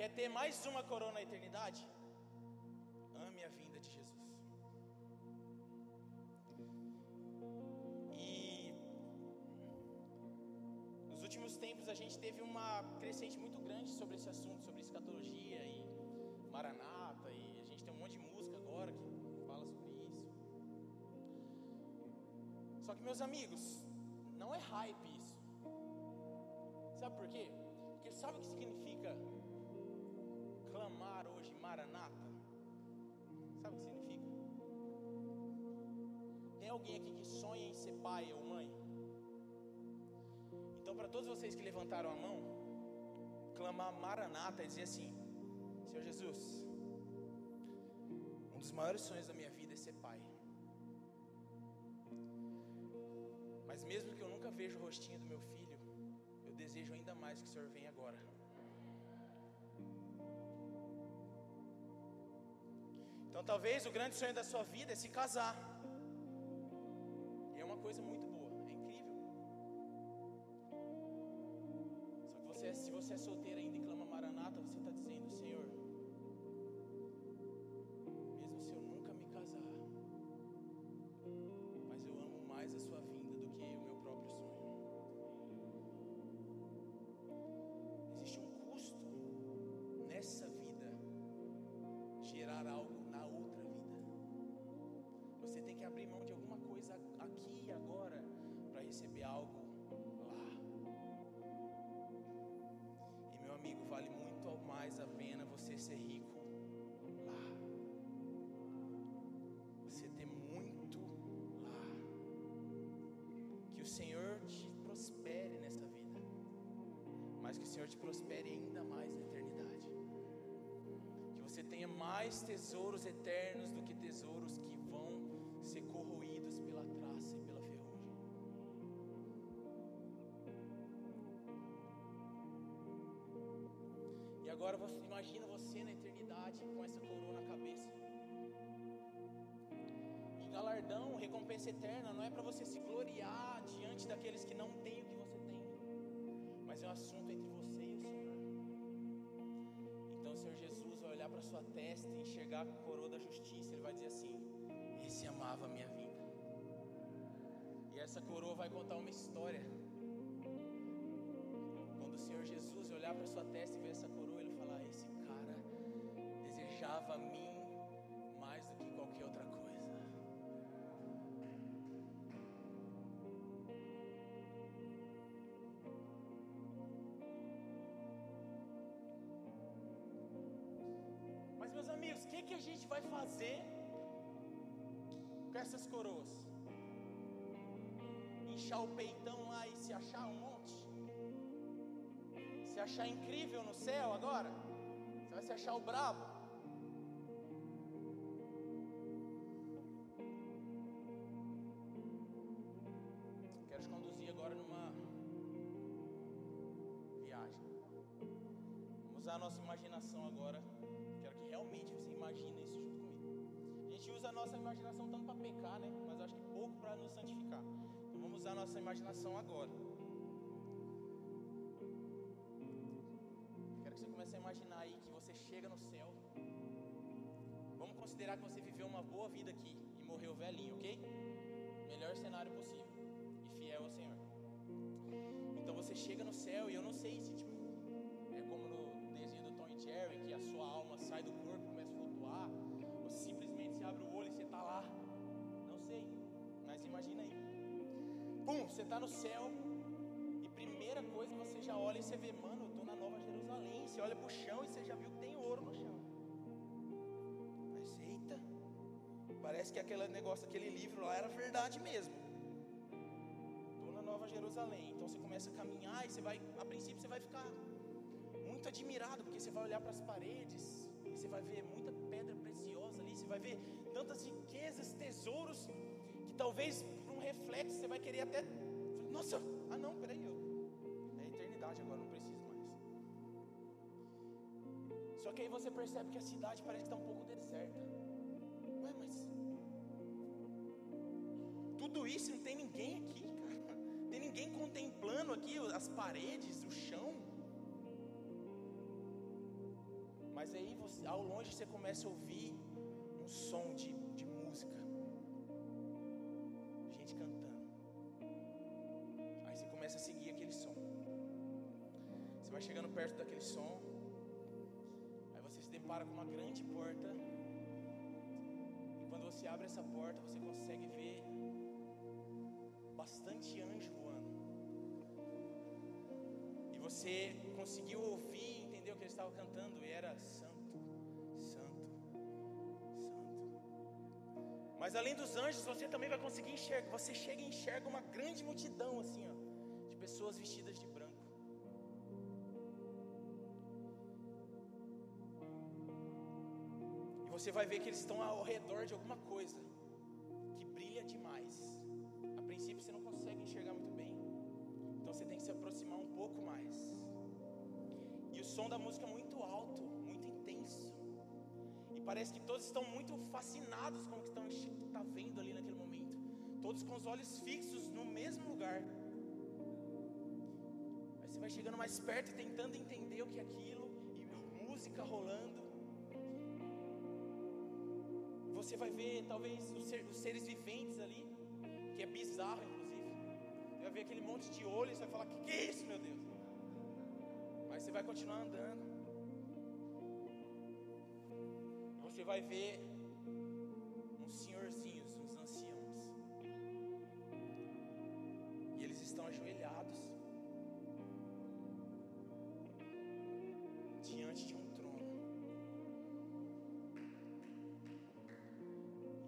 Quer ter mais uma coroa na eternidade? Ame a vinda de Jesus. E nos últimos tempos a gente teve uma crescente muito grande sobre esse assunto, sobre escatologia e Maranata, e a gente tem um monte de música agora que fala sobre isso. Só que meus amigos, não é hype isso. Sabe por quê? Porque sabe o que significa clamar hoje Maranata? Sabe o que significa? Tem alguém aqui que sonha em ser pai ou mãe? Então, para todos vocês que levantaram a mão, clamar Maranata e dizer assim: Senhor Jesus, um dos maiores sonhos da minha vida é ser pai. Mas mesmo que eu nunca veja o rostinho do meu filho, eu desejo ainda mais que o Senhor venha agora. Então talvez o grande sonho da sua vida é se casar. É uma coisa muito boa, é incrível. Só que você, se você é solteiro ainda e clama Maranata, você está dizendo, Senhor, mesmo se eu nunca me casar, mas eu amo mais a sua vinda do que o meu próprio sonho. Existe um custo nessa vida gerar algo a pena você ser rico lá. Você ter muito lá. Que o Senhor te prospere nessa vida. Mas que o Senhor te prospere ainda mais na eternidade. Que você tenha mais tesouros eternos do que tesouros que vão ser corroídos pela traça agora você imagina você na eternidade com essa coroa na cabeça. E galardão, recompensa eterna, não é para você se gloriar diante daqueles que não têm o que você tem, mas é um assunto entre você e o Senhor. Então o Senhor Jesus vai olhar para sua testa e enxergar a coroa da justiça, ele vai dizer assim: Esse amava a minha vida. E essa coroa vai contar uma história. Quando o Senhor Jesus olhar para sua testa e ver essa coroa, desejava a mim mais do que qualquer outra coisa. Mas meus amigos, o que, que a gente vai fazer com essas coroas? Inchar o peitão lá e se achar um monte? Se achar incrível no céu agora? Você vai se achar o brabo? Usar a nossa imaginação agora. Quero que realmente você imagine isso junto comigo. A gente usa a nossa imaginação tanto para pecar, né? Mas acho que pouco para nos santificar. Então vamos usar a nossa imaginação agora. Quero que você comece a imaginar aí que você chega no céu. Vamos considerar que você viveu uma boa vida aqui e morreu velhinho, ok? Melhor cenário possível. E fiel ao Senhor. Então você chega no céu e eu não sei se tipo é como no que a sua alma sai do corpo e começa a flutuar, ou simplesmente você abre o olho e você está lá. Não sei, mas imagina aí. Pum, você está no céu e primeira coisa você já olha e você vê, mano, eu tô na Nova Jerusalém. Você olha pro chão e você já viu que tem ouro no chão. Mas eita, Parece que aquele negócio, aquele livro lá era verdade mesmo. Estou na Nova Jerusalém. Então você começa a caminhar e você vai, a princípio você vai ficar muito admirado, porque você vai olhar para as paredes, e você vai ver muita pedra preciosa ali, você vai ver tantas riquezas, tesouros, que talvez por um reflexo você vai querer até. Nossa, ah não, peraí, eu, é eternidade agora, não preciso mais. Só que aí você percebe que a cidade parece que está um pouco deserta. Ué, mas tudo isso não tem ninguém aqui, cara. Tem ninguém contemplando aqui as paredes, o chão. Mas aí você, ao longe você começa a ouvir um som de, de música. Gente cantando. Aí você começa a seguir aquele som. Você vai chegando perto daquele som. Aí você se depara com uma grande porta. E quando você abre essa porta, você consegue ver bastante anjo voando. E você conseguiu ouvir, o que eles estavam cantando e era santo, santo, santo. Mas além dos anjos, você também vai conseguir enxergar. Você chega e enxerga uma grande multidão assim, ó, de pessoas vestidas de branco. E você vai ver que eles estão ao redor de alguma coisa que brilha demais. A princípio você não consegue enxergar muito bem. Então você tem que se aproximar um pouco mais. E o som da música é muito alto, muito intenso. E parece que todos estão muito fascinados com o que estão tá vendo ali naquele momento. Todos com os olhos fixos no mesmo lugar. Aí você vai chegando mais perto e tentando entender o que é aquilo, e música rolando. Você vai ver talvez os, ser, os seres viventes ali, que é bizarro inclusive. Você vai ver aquele monte de olhos, você vai falar: que, que é isso, meu Deus? Mas você vai continuar andando. Você vai ver uns senhorzinhos, uns anciãos. E eles estão ajoelhados diante de um trono.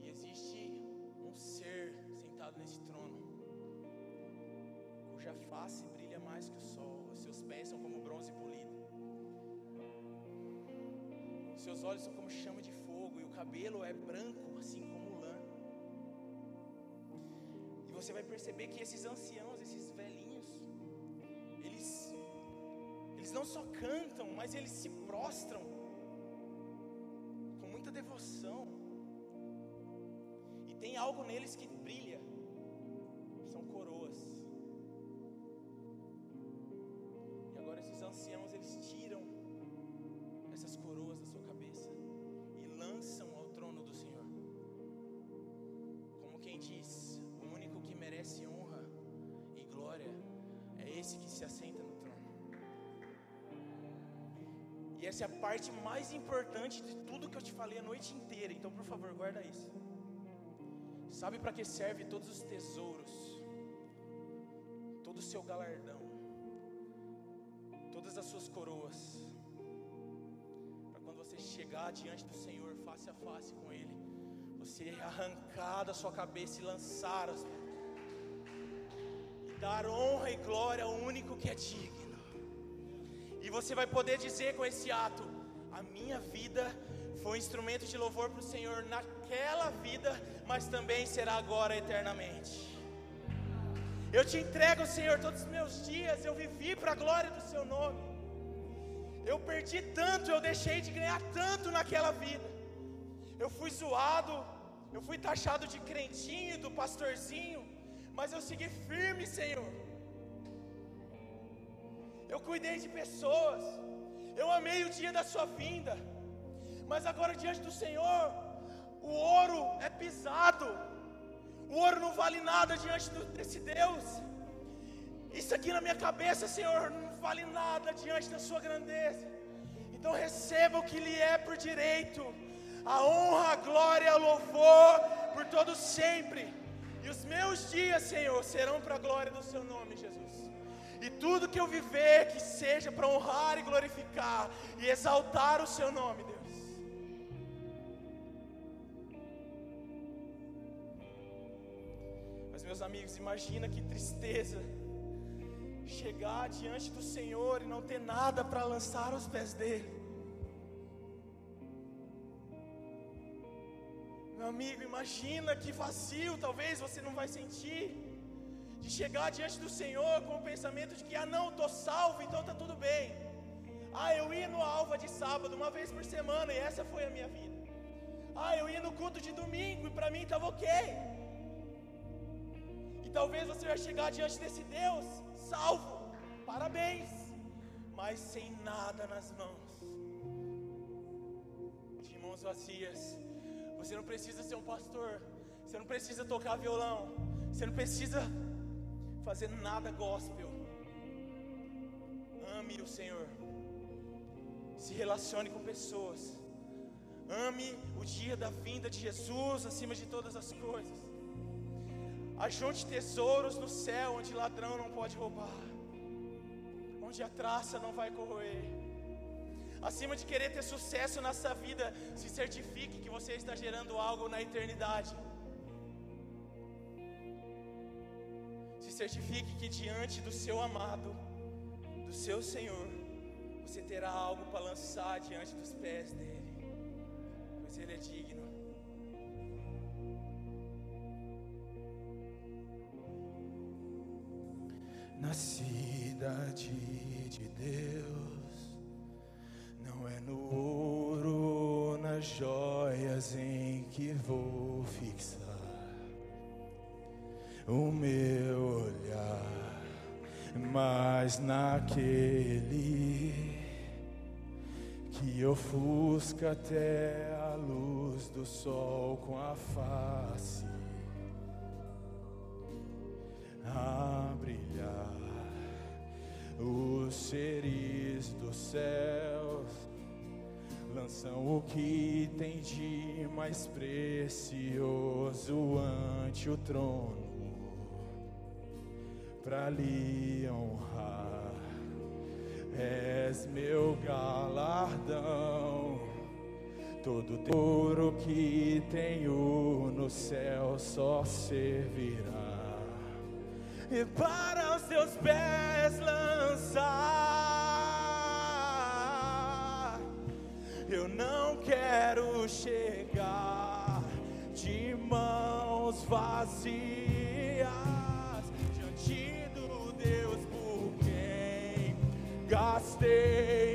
E existe um ser sentado nesse trono, cuja face brilha mais que o sol, os seus pés são como bronze polido, os seus olhos são como chama de fogo, e o cabelo é branco, assim como lã. E você vai perceber que esses anciãos, esses velhinhos, eles, eles não só cantam, mas eles se prostram com muita devoção. E tem algo neles que brilha. Anciãos eles tiram essas coroas da sua cabeça e lançam ao trono do Senhor. Como quem diz, o único que merece honra e glória é esse que se assenta no trono. E essa é a parte mais importante de tudo que eu te falei a noite inteira. Então, por favor, guarda isso. Sabe para que serve todos os tesouros? Todo o seu galardão? Todas as suas coroas? Para quando você chegar diante do Senhor face a face com Ele, você arrancar da sua cabeça e lançar as e dar honra e glória ao único que é digno. E você vai poder dizer com esse ato: a minha vida foi um instrumento de louvor para o Senhor naquela vida, mas também será agora eternamente. Eu te entrego, Senhor, todos os meus dias, eu vivi para a glória do Seu nome. Eu perdi tanto, eu deixei de ganhar tanto naquela vida. Eu fui zoado, eu fui taxado de crentinho, do pastorzinho, mas eu segui firme, Senhor. Eu cuidei de pessoas, eu amei o dia da sua vinda, mas agora diante do Senhor, o ouro é pisado, o ouro não vale nada diante desse Deus. Isso aqui na minha cabeça, Senhor, não vale nada diante da Sua grandeza. Então receba o que lhe é por direito, a honra, a glória, o louvor por todo sempre. E os meus dias, Senhor, serão para a glória do Seu nome, Jesus. E tudo que eu viver, que seja para honrar e glorificar e exaltar o Seu nome, Deus. Mas, meus amigos, imagina que tristeza chegar diante do Senhor e não ter nada para lançar aos pés dele. Meu amigo, imagina que vazio talvez você não vai sentir de chegar diante do Senhor com o pensamento de que ah não, estou salvo, então está tudo bem. Ah, eu ia no alva de sábado uma vez por semana e essa foi a minha vida. Ah, eu ia no culto de domingo e para mim estava ok. Talvez você vai chegar diante desse Deus salvo, parabéns, mas sem nada nas mãos, de mãos vazias. Você não precisa ser um pastor, você não precisa tocar violão, você não precisa fazer nada gospel. Ame o Senhor, se relacione com pessoas, ame o dia da vinda de Jesus acima de todas as coisas. Ajunte tesouros no céu onde ladrão não pode roubar, onde a traça não vai corroer. Acima de querer ter sucesso nessa vida, se certifique que você está gerando algo na eternidade. Se certifique que diante do seu amado, do seu Senhor, você terá algo para lançar diante dos pés dele, pois ele é digno. Na cidade de Deus, não é no ouro, nas joias em que vou fixar o meu olhar, mas naquele que ofusca até a luz do sol com a face a brilhar. Os seres dos céus lançam o que tem de mais precioso ante o trono para lhe honrar. És meu galardão. Todo tesouro que tenho no céu só servirá e para os teus pés lançar. Eu não quero chegar de mãos vazias diante do Deus por quem gastei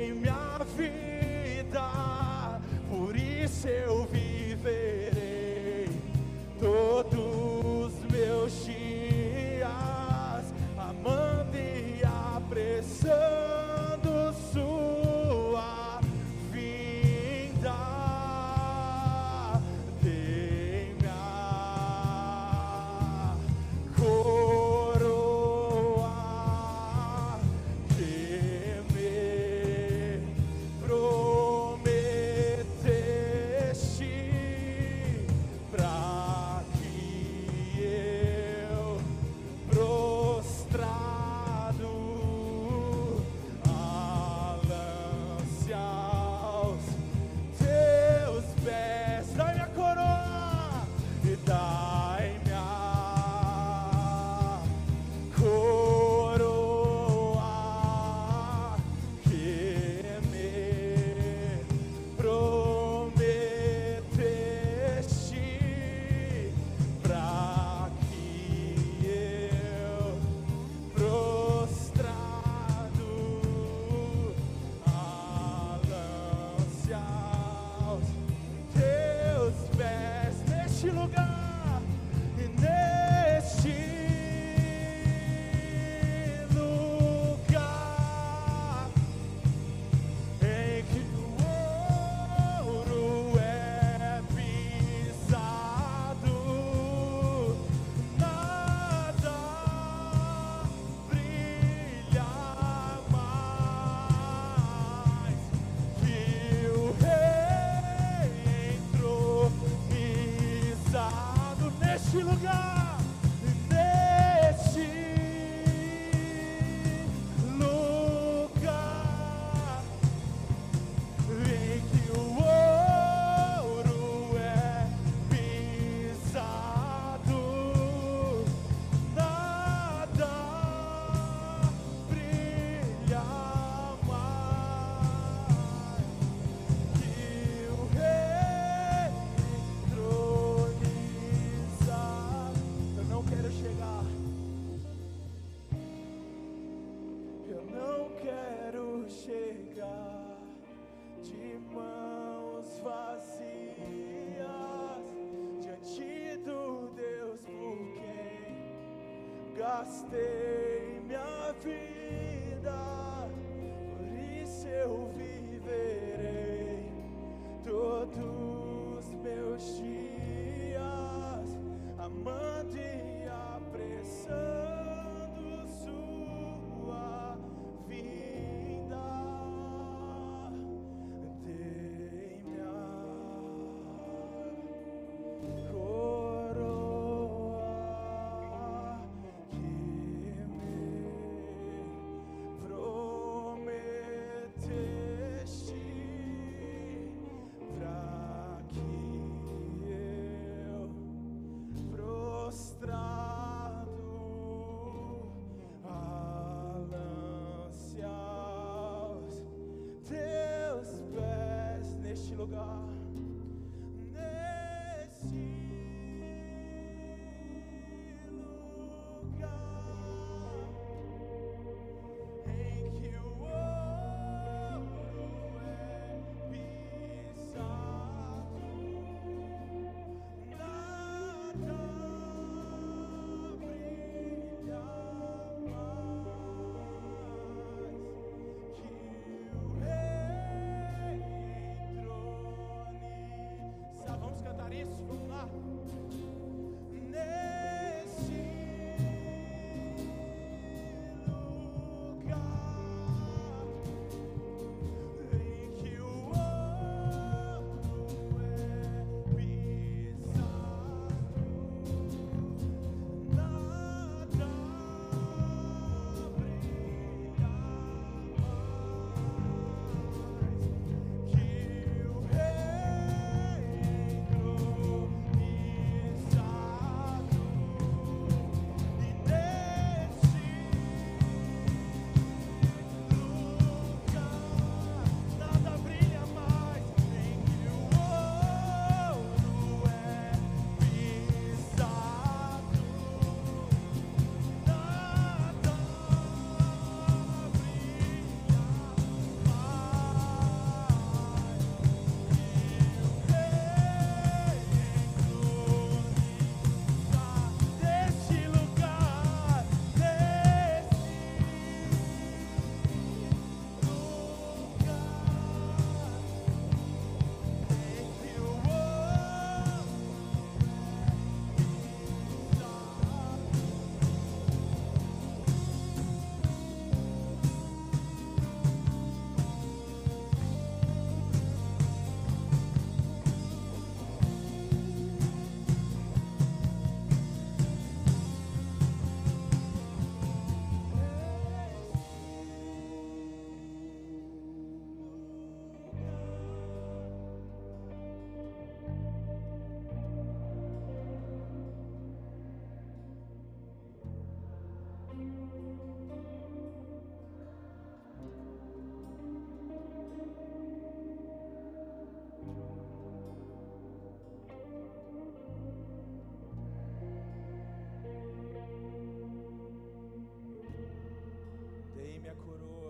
minha coroa.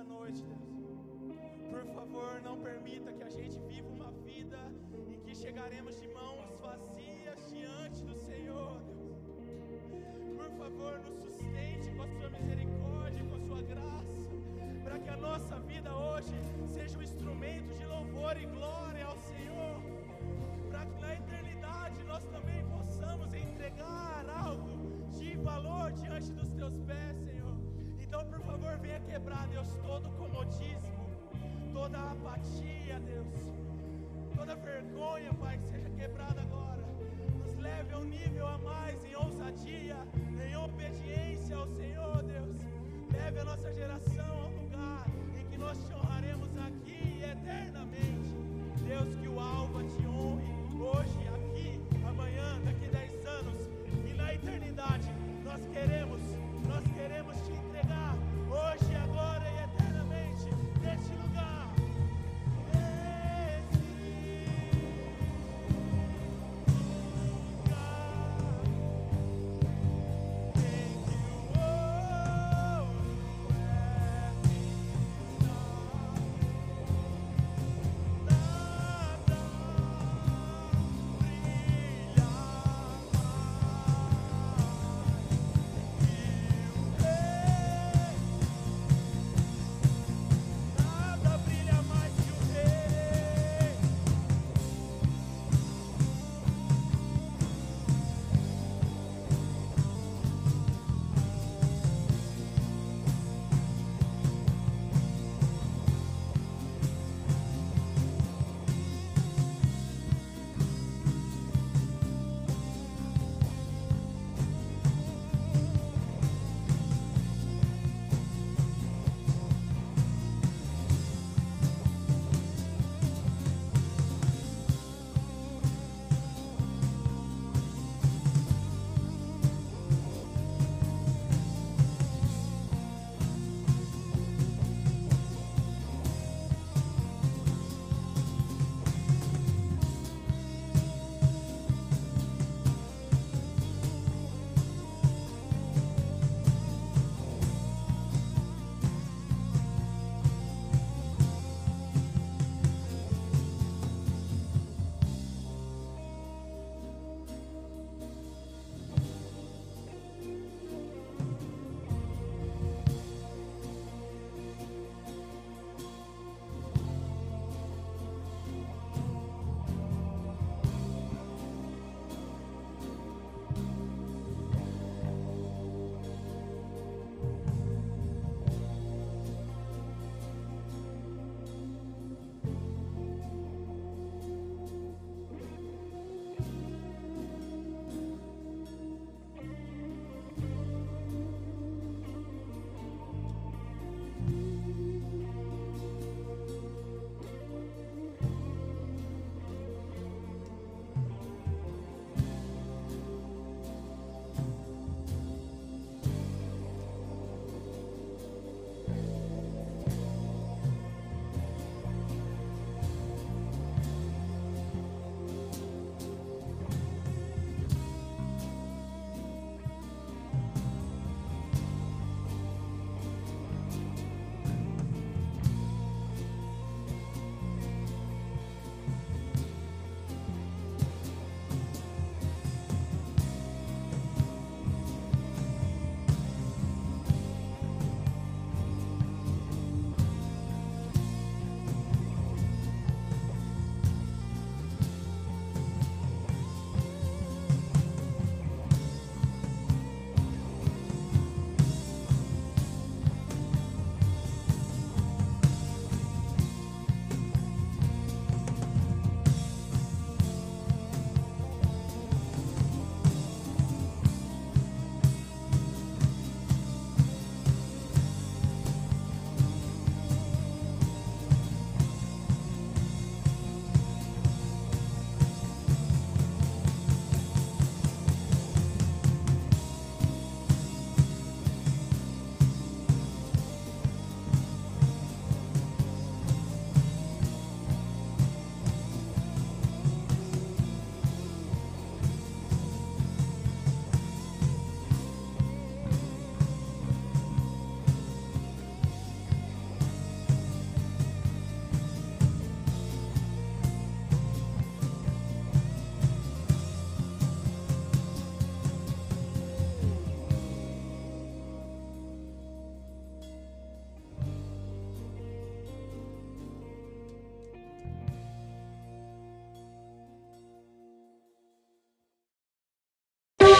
nessa noite, Deus. Por favor, não permita que a gente viva uma vida em que chegaremos de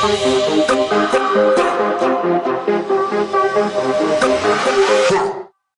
Huh.